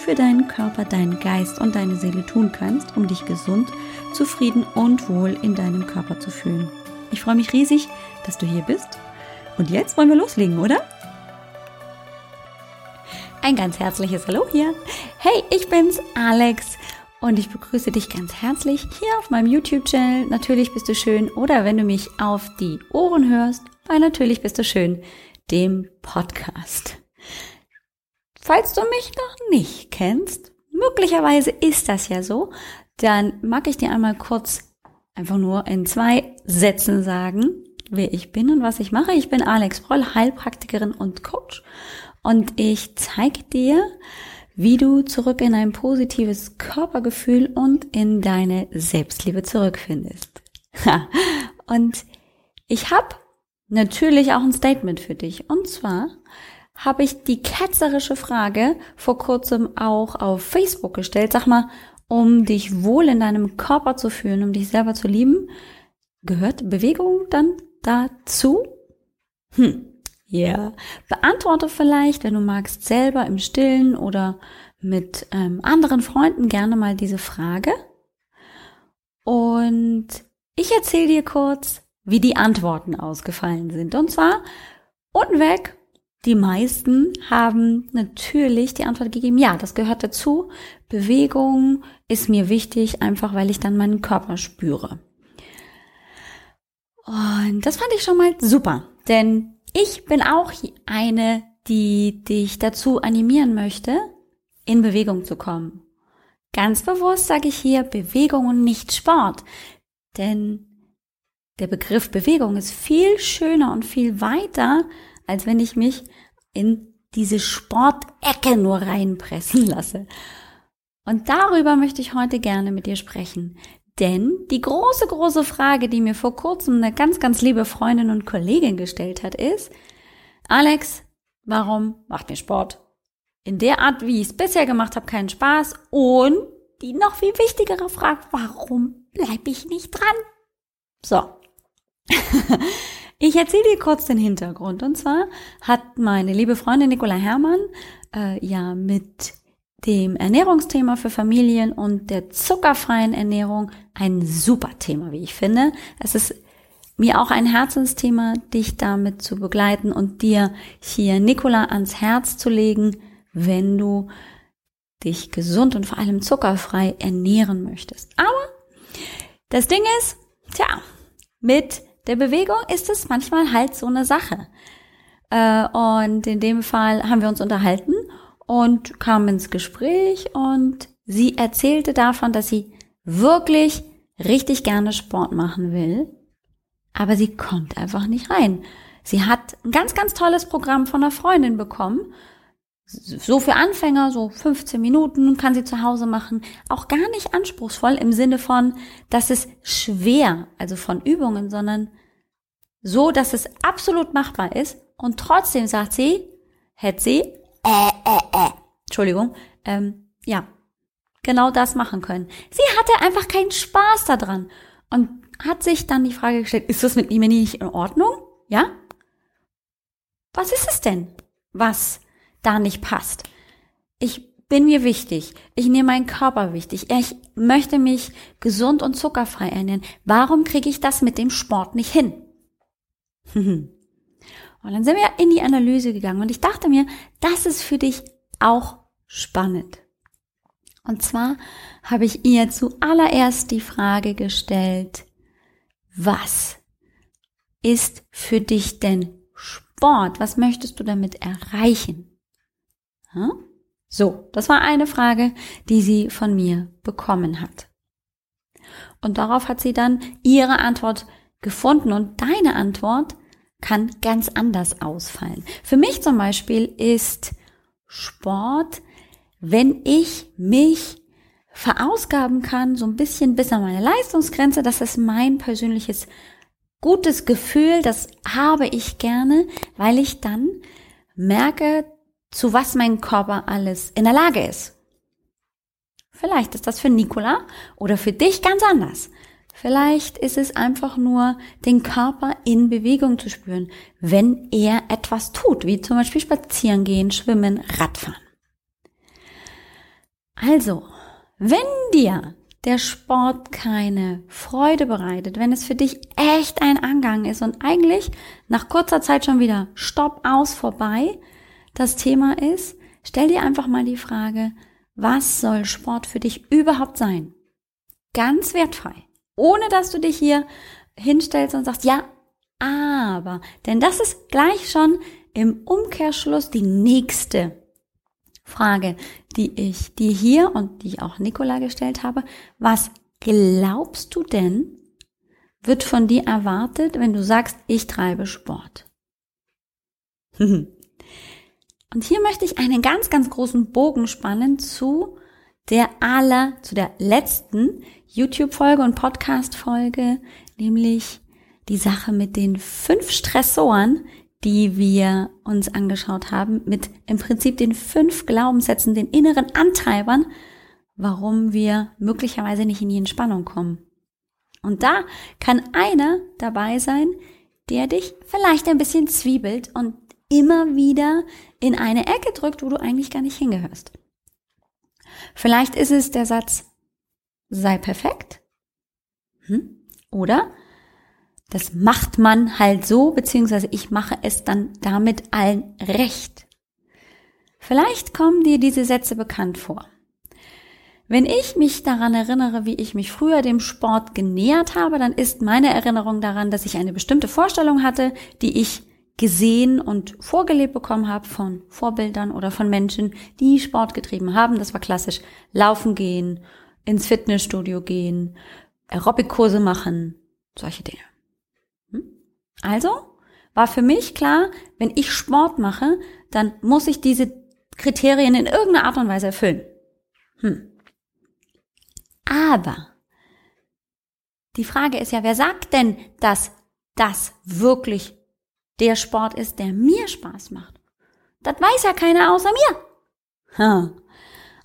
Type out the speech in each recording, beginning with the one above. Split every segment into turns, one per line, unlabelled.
für deinen Körper, deinen Geist und deine Seele tun kannst, um dich gesund, zufrieden und wohl in deinem Körper zu fühlen. Ich freue mich riesig, dass du hier bist. Und jetzt wollen wir loslegen, oder? Ein ganz herzliches Hallo hier. Hey, ich bin's, Alex. Und ich begrüße dich ganz herzlich hier auf meinem YouTube-Channel. Natürlich bist du schön. Oder wenn du mich auf die Ohren hörst, bei Natürlich bist du schön, dem Podcast. Falls du mich noch nicht kennst, möglicherweise ist das ja so, dann mag ich dir einmal kurz einfach nur in zwei Sätzen sagen, wer ich bin und was ich mache. Ich bin Alex Broll, Heilpraktikerin und Coach und ich zeige dir, wie du zurück in ein positives Körpergefühl und in deine Selbstliebe zurückfindest. und ich habe natürlich auch ein Statement für dich. Und zwar habe ich die ketzerische Frage vor kurzem auch auf Facebook gestellt. Sag mal, um dich wohl in deinem Körper zu fühlen, um dich selber zu lieben, gehört Bewegung dann dazu? Hm, ja. Yeah. Beantworte vielleicht, wenn du magst, selber im Stillen oder mit ähm, anderen Freunden gerne mal diese Frage. Und ich erzähle dir kurz, wie die Antworten ausgefallen sind. Und zwar unten weg die meisten haben natürlich die Antwort gegeben, ja, das gehört dazu. Bewegung ist mir wichtig, einfach weil ich dann meinen Körper spüre. Und das fand ich schon mal super, denn ich bin auch eine, die dich dazu animieren möchte, in Bewegung zu kommen. Ganz bewusst sage ich hier Bewegung und nicht Sport, denn der Begriff Bewegung ist viel schöner und viel weiter als wenn ich mich in diese Sportecke nur reinpressen lasse. Und darüber möchte ich heute gerne mit dir sprechen. Denn die große, große Frage, die mir vor kurzem eine ganz, ganz liebe Freundin und Kollegin gestellt hat, ist, Alex, warum macht mir Sport in der Art, wie ich es bisher gemacht habe, keinen Spaß? Und die noch viel wichtigere Frage, warum bleibe ich nicht dran? So. Ich erzähle dir kurz den Hintergrund. Und zwar hat meine liebe Freundin Nicola Herrmann äh, ja mit dem Ernährungsthema für Familien und der zuckerfreien Ernährung ein super Thema, wie ich finde. Es ist mir auch ein Herzensthema, dich damit zu begleiten und dir hier Nicola ans Herz zu legen, wenn du dich gesund und vor allem zuckerfrei ernähren möchtest. Aber das Ding ist, tja, mit der Bewegung ist es manchmal halt so eine Sache. Äh, und in dem Fall haben wir uns unterhalten und kamen ins Gespräch und sie erzählte davon, dass sie wirklich richtig gerne Sport machen will, aber sie kommt einfach nicht rein. Sie hat ein ganz, ganz tolles Programm von einer Freundin bekommen. So für Anfänger, so 15 Minuten kann sie zu Hause machen. Auch gar nicht anspruchsvoll im Sinne von, dass es schwer, also von Übungen, sondern so, dass es absolut machbar ist. Und trotzdem sagt sie, hätte sie, äh, äh, äh, Entschuldigung, ähm, ja, genau das machen können. Sie hatte einfach keinen Spaß daran und hat sich dann die Frage gestellt, ist das mit mir nicht in Ordnung? Ja? Was ist es denn, was da nicht passt? Ich bin mir wichtig. Ich nehme meinen Körper wichtig. Ich möchte mich gesund und zuckerfrei ernähren. Warum kriege ich das mit dem Sport nicht hin? und dann sind wir in die Analyse gegangen und ich dachte mir, das ist für dich auch spannend. Und zwar habe ich ihr zuallererst die Frage gestellt, was ist für dich denn Sport? Was möchtest du damit erreichen? So, das war eine Frage, die sie von mir bekommen hat. Und darauf hat sie dann ihre Antwort gefunden und deine Antwort kann ganz anders ausfallen. Für mich zum Beispiel ist Sport, wenn ich mich verausgaben kann, so ein bisschen bis an meine Leistungsgrenze. Das ist mein persönliches gutes Gefühl, das habe ich gerne, weil ich dann merke, zu was mein Körper alles in der Lage ist. Vielleicht ist das für Nicola oder für dich ganz anders. Vielleicht ist es einfach nur, den Körper in Bewegung zu spüren, wenn er etwas tut, wie zum Beispiel spazieren gehen, schwimmen, Radfahren. Also, wenn dir der Sport keine Freude bereitet, wenn es für dich echt ein Angang ist und eigentlich nach kurzer Zeit schon wieder Stopp aus vorbei das Thema ist, stell dir einfach mal die Frage, was soll Sport für dich überhaupt sein? Ganz wertfrei. Ohne dass du dich hier hinstellst und sagst, ja, aber. Denn das ist gleich schon im Umkehrschluss die nächste Frage, die ich dir hier und die ich auch Nicola gestellt habe. Was glaubst du denn, wird von dir erwartet, wenn du sagst, ich treibe Sport? und hier möchte ich einen ganz, ganz großen Bogen spannen zu der aller, zu der letzten YouTube-Folge und Podcast-Folge, nämlich die Sache mit den fünf Stressoren, die wir uns angeschaut haben, mit im Prinzip den fünf Glaubenssätzen, den inneren Antreibern, warum wir möglicherweise nicht in die Entspannung kommen. Und da kann einer dabei sein, der dich vielleicht ein bisschen zwiebelt und immer wieder in eine Ecke drückt, wo du eigentlich gar nicht hingehörst. Vielleicht ist es der Satz, sei perfekt. Hm? Oder das macht man halt so, beziehungsweise ich mache es dann damit allen recht. Vielleicht kommen dir diese Sätze bekannt vor. Wenn ich mich daran erinnere, wie ich mich früher dem Sport genähert habe, dann ist meine Erinnerung daran, dass ich eine bestimmte Vorstellung hatte, die ich gesehen und vorgelebt bekommen habe von Vorbildern oder von Menschen, die Sport getrieben haben. Das war klassisch Laufen gehen, ins Fitnessstudio gehen, Aerobic-Kurse machen, solche Dinge. Also war für mich klar, wenn ich Sport mache, dann muss ich diese Kriterien in irgendeiner Art und Weise erfüllen. Hm. Aber die Frage ist ja, wer sagt denn, dass das wirklich der Sport ist, der mir Spaß macht? Das weiß ja keiner außer mir.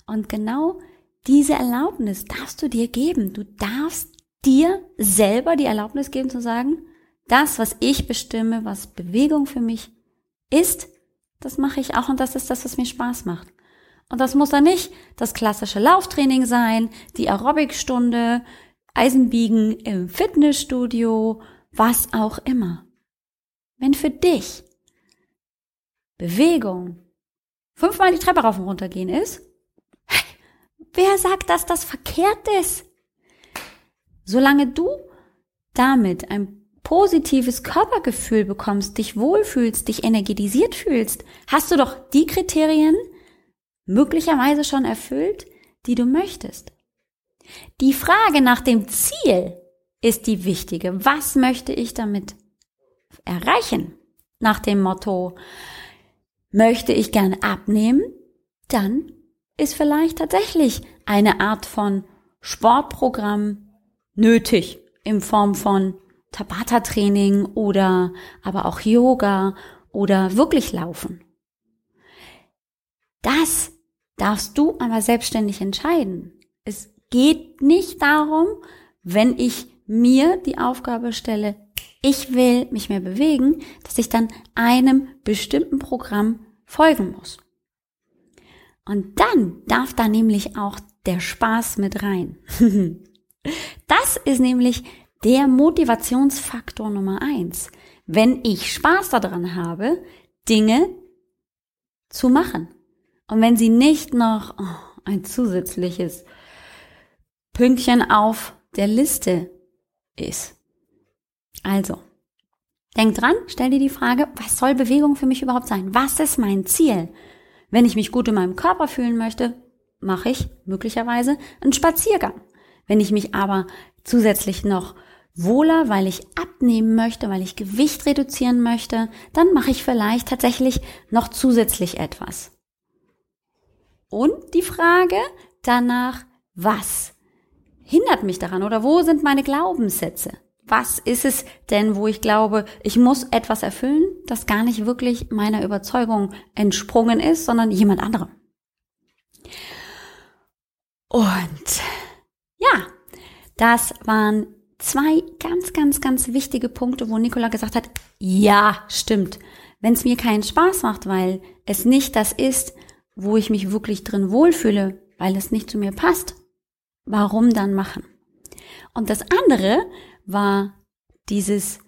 Und genau diese Erlaubnis darfst du dir geben. Du darfst dir selber die Erlaubnis geben zu sagen, das, was ich bestimme, was Bewegung für mich ist, das mache ich auch und das ist das, was mir Spaß macht. Und das muss dann nicht das klassische Lauftraining sein, die Aerobicstunde, Eisenbiegen im Fitnessstudio, was auch immer. Wenn für dich Bewegung fünfmal die Treppe rauf und runter gehen ist, wer sagt, dass das verkehrt ist? Solange du damit ein positives Körpergefühl bekommst, dich wohlfühlst, dich energetisiert fühlst, hast du doch die Kriterien möglicherweise schon erfüllt, die du möchtest. Die Frage nach dem Ziel ist die wichtige. Was möchte ich damit erreichen? Nach dem Motto, möchte ich gern abnehmen? Dann ist vielleicht tatsächlich eine Art von Sportprogramm nötig in Form von Tabata-Training oder aber auch Yoga oder wirklich laufen. Das darfst du aber selbstständig entscheiden. Es geht nicht darum, wenn ich mir die Aufgabe stelle, ich will mich mehr bewegen, dass ich dann einem bestimmten Programm folgen muss. Und dann darf da nämlich auch der Spaß mit rein. das ist nämlich der Motivationsfaktor Nummer eins. Wenn ich Spaß daran habe, Dinge zu machen. Und wenn sie nicht noch oh, ein zusätzliches Pünktchen auf der Liste ist. Also, denk dran, stell dir die Frage, was soll Bewegung für mich überhaupt sein? Was ist mein Ziel? Wenn ich mich gut in meinem Körper fühlen möchte, mache ich möglicherweise einen Spaziergang. Wenn ich mich aber zusätzlich noch wohler, weil ich abnehmen möchte, weil ich Gewicht reduzieren möchte, dann mache ich vielleicht tatsächlich noch zusätzlich etwas. Und die Frage danach, Was hindert mich daran oder wo sind meine Glaubenssätze? Was ist es denn, wo ich glaube, ich muss etwas erfüllen, das gar nicht wirklich meiner Überzeugung entsprungen ist, sondern jemand anderem? Und ja, das waren zwei ganz, ganz, ganz wichtige Punkte, wo Nicola gesagt hat, ja, stimmt. Wenn es mir keinen Spaß macht, weil es nicht das ist, wo ich mich wirklich drin wohlfühle, weil es nicht zu mir passt, warum dann machen? Und das andere war dieses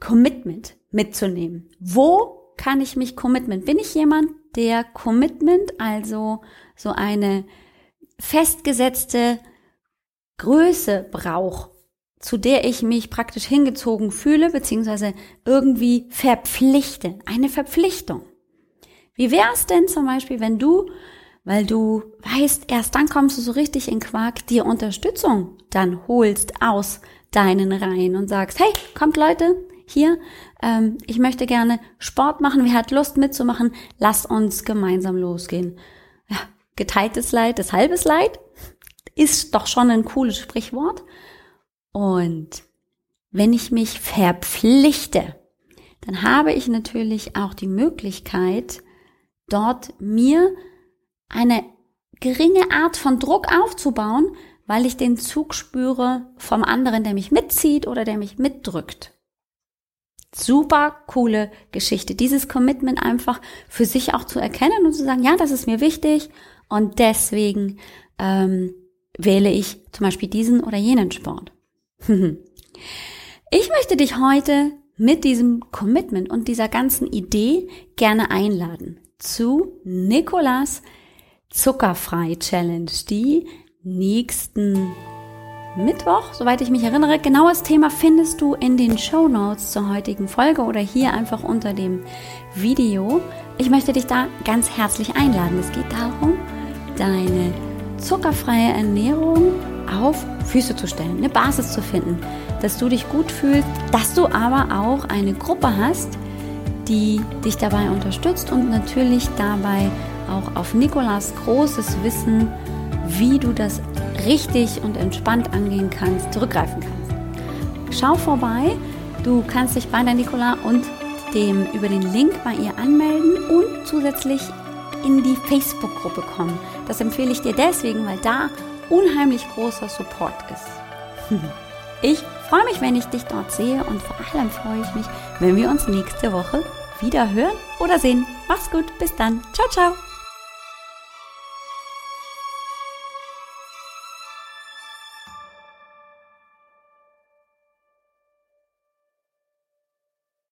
Commitment mitzunehmen. Wo kann ich mich Commitment? Bin ich jemand, der Commitment, also so eine festgesetzte Größe braucht, zu der ich mich praktisch hingezogen fühle, beziehungsweise irgendwie verpflichte, eine Verpflichtung. Wie wäre es denn zum Beispiel, wenn du, weil du weißt, erst dann kommst du so richtig in Quark, dir Unterstützung dann holst aus deinen Reihen und sagst, hey, kommt Leute, hier, ähm, ich möchte gerne Sport machen, wer hat Lust mitzumachen, lass uns gemeinsam losgehen. Ja, geteiltes Leid ist halbes Leid, ist doch schon ein cooles Sprichwort. Und wenn ich mich verpflichte, dann habe ich natürlich auch die Möglichkeit, dort mir eine geringe Art von Druck aufzubauen, weil ich den Zug spüre vom anderen, der mich mitzieht oder der mich mitdrückt. Super coole Geschichte. Dieses Commitment einfach für sich auch zu erkennen und zu sagen, ja, das ist mir wichtig und deswegen ähm, wähle ich zum Beispiel diesen oder jenen Sport. ich möchte dich heute mit diesem Commitment und dieser ganzen Idee gerne einladen zu Nikolas Zuckerfrei Challenge, die nächsten Mittwoch, soweit ich mich erinnere. Genaues Thema findest du in den Show Notes zur heutigen Folge oder hier einfach unter dem Video. Ich möchte dich da ganz herzlich einladen. Es geht darum, deine zuckerfreie Ernährung auf Füße zu stellen, eine Basis zu finden, dass du dich gut fühlst, dass du aber auch eine Gruppe hast, die dich dabei unterstützt und natürlich dabei auch auf Nikolas großes Wissen, wie du das richtig und entspannt angehen kannst, zurückgreifen kannst. Schau vorbei, du kannst dich bei der Nikola und dem über den Link bei ihr anmelden und zusätzlich in die Facebook-Gruppe kommen. Das empfehle ich dir deswegen, weil da unheimlich großer Support ist. Ich freue mich, wenn ich dich dort sehe und vor allem freue ich mich, wenn wir uns nächste Woche wieder hören oder sehen. Mach's gut, bis dann. Ciao, ciao.